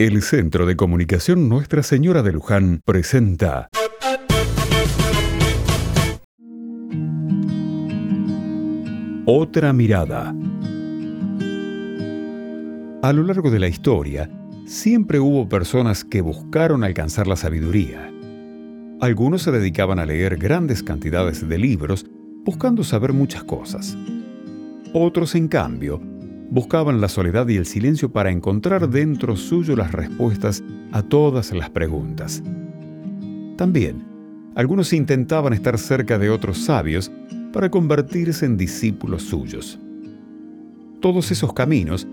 El Centro de Comunicación Nuestra Señora de Luján presenta Otra mirada. A lo largo de la historia, siempre hubo personas que buscaron alcanzar la sabiduría. Algunos se dedicaban a leer grandes cantidades de libros buscando saber muchas cosas. Otros, en cambio, buscaban la soledad y el silencio para encontrar dentro suyo las respuestas a todas las preguntas. También, algunos intentaban estar cerca de otros sabios para convertirse en discípulos suyos. Todos esos caminos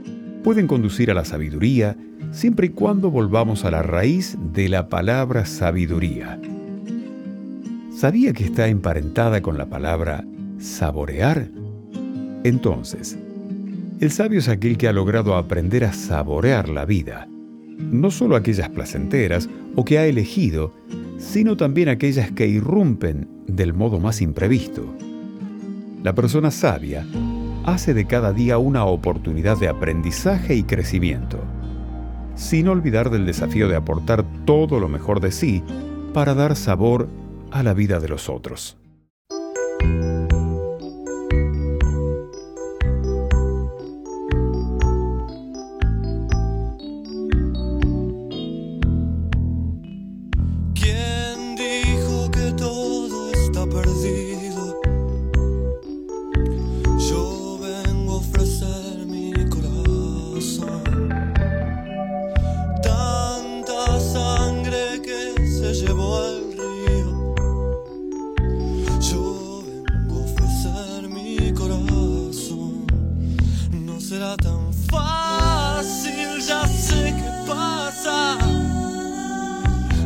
pueden conducir a la sabiduría siempre y cuando volvamos a la raíz de la palabra sabiduría. ¿Sabía que está emparentada con la palabra saborear? Entonces, el sabio es aquel que ha logrado aprender a saborear la vida, no solo aquellas placenteras o que ha elegido, sino también aquellas que irrumpen del modo más imprevisto. La persona sabia hace de cada día una oportunidad de aprendizaje y crecimiento, sin olvidar del desafío de aportar todo lo mejor de sí para dar sabor a la vida de los otros. Sé qué pasa.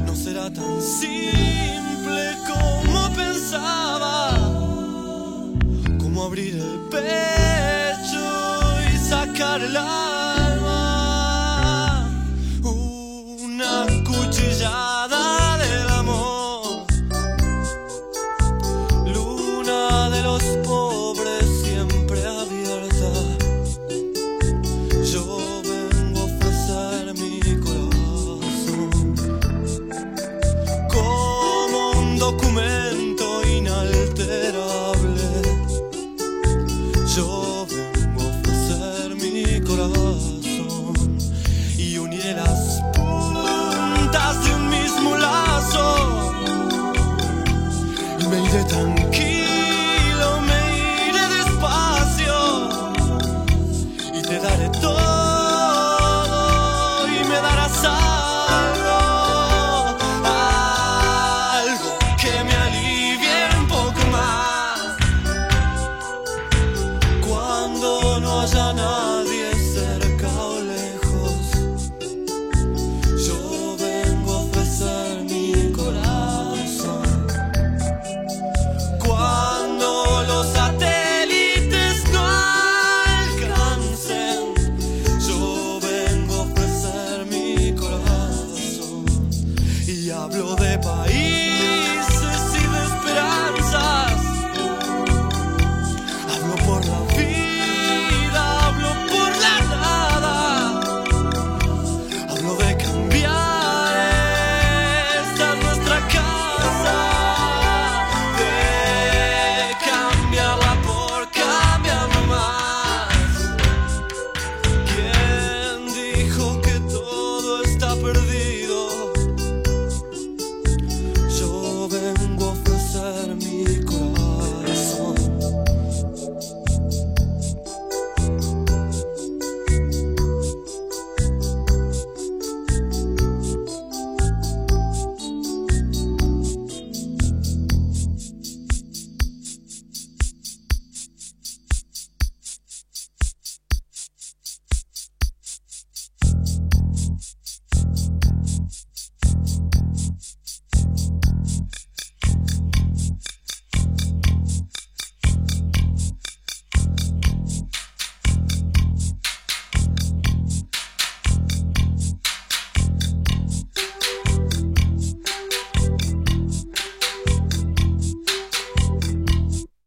No será tan simple como pensaba. Como abrir el pecho y sacar hablo de países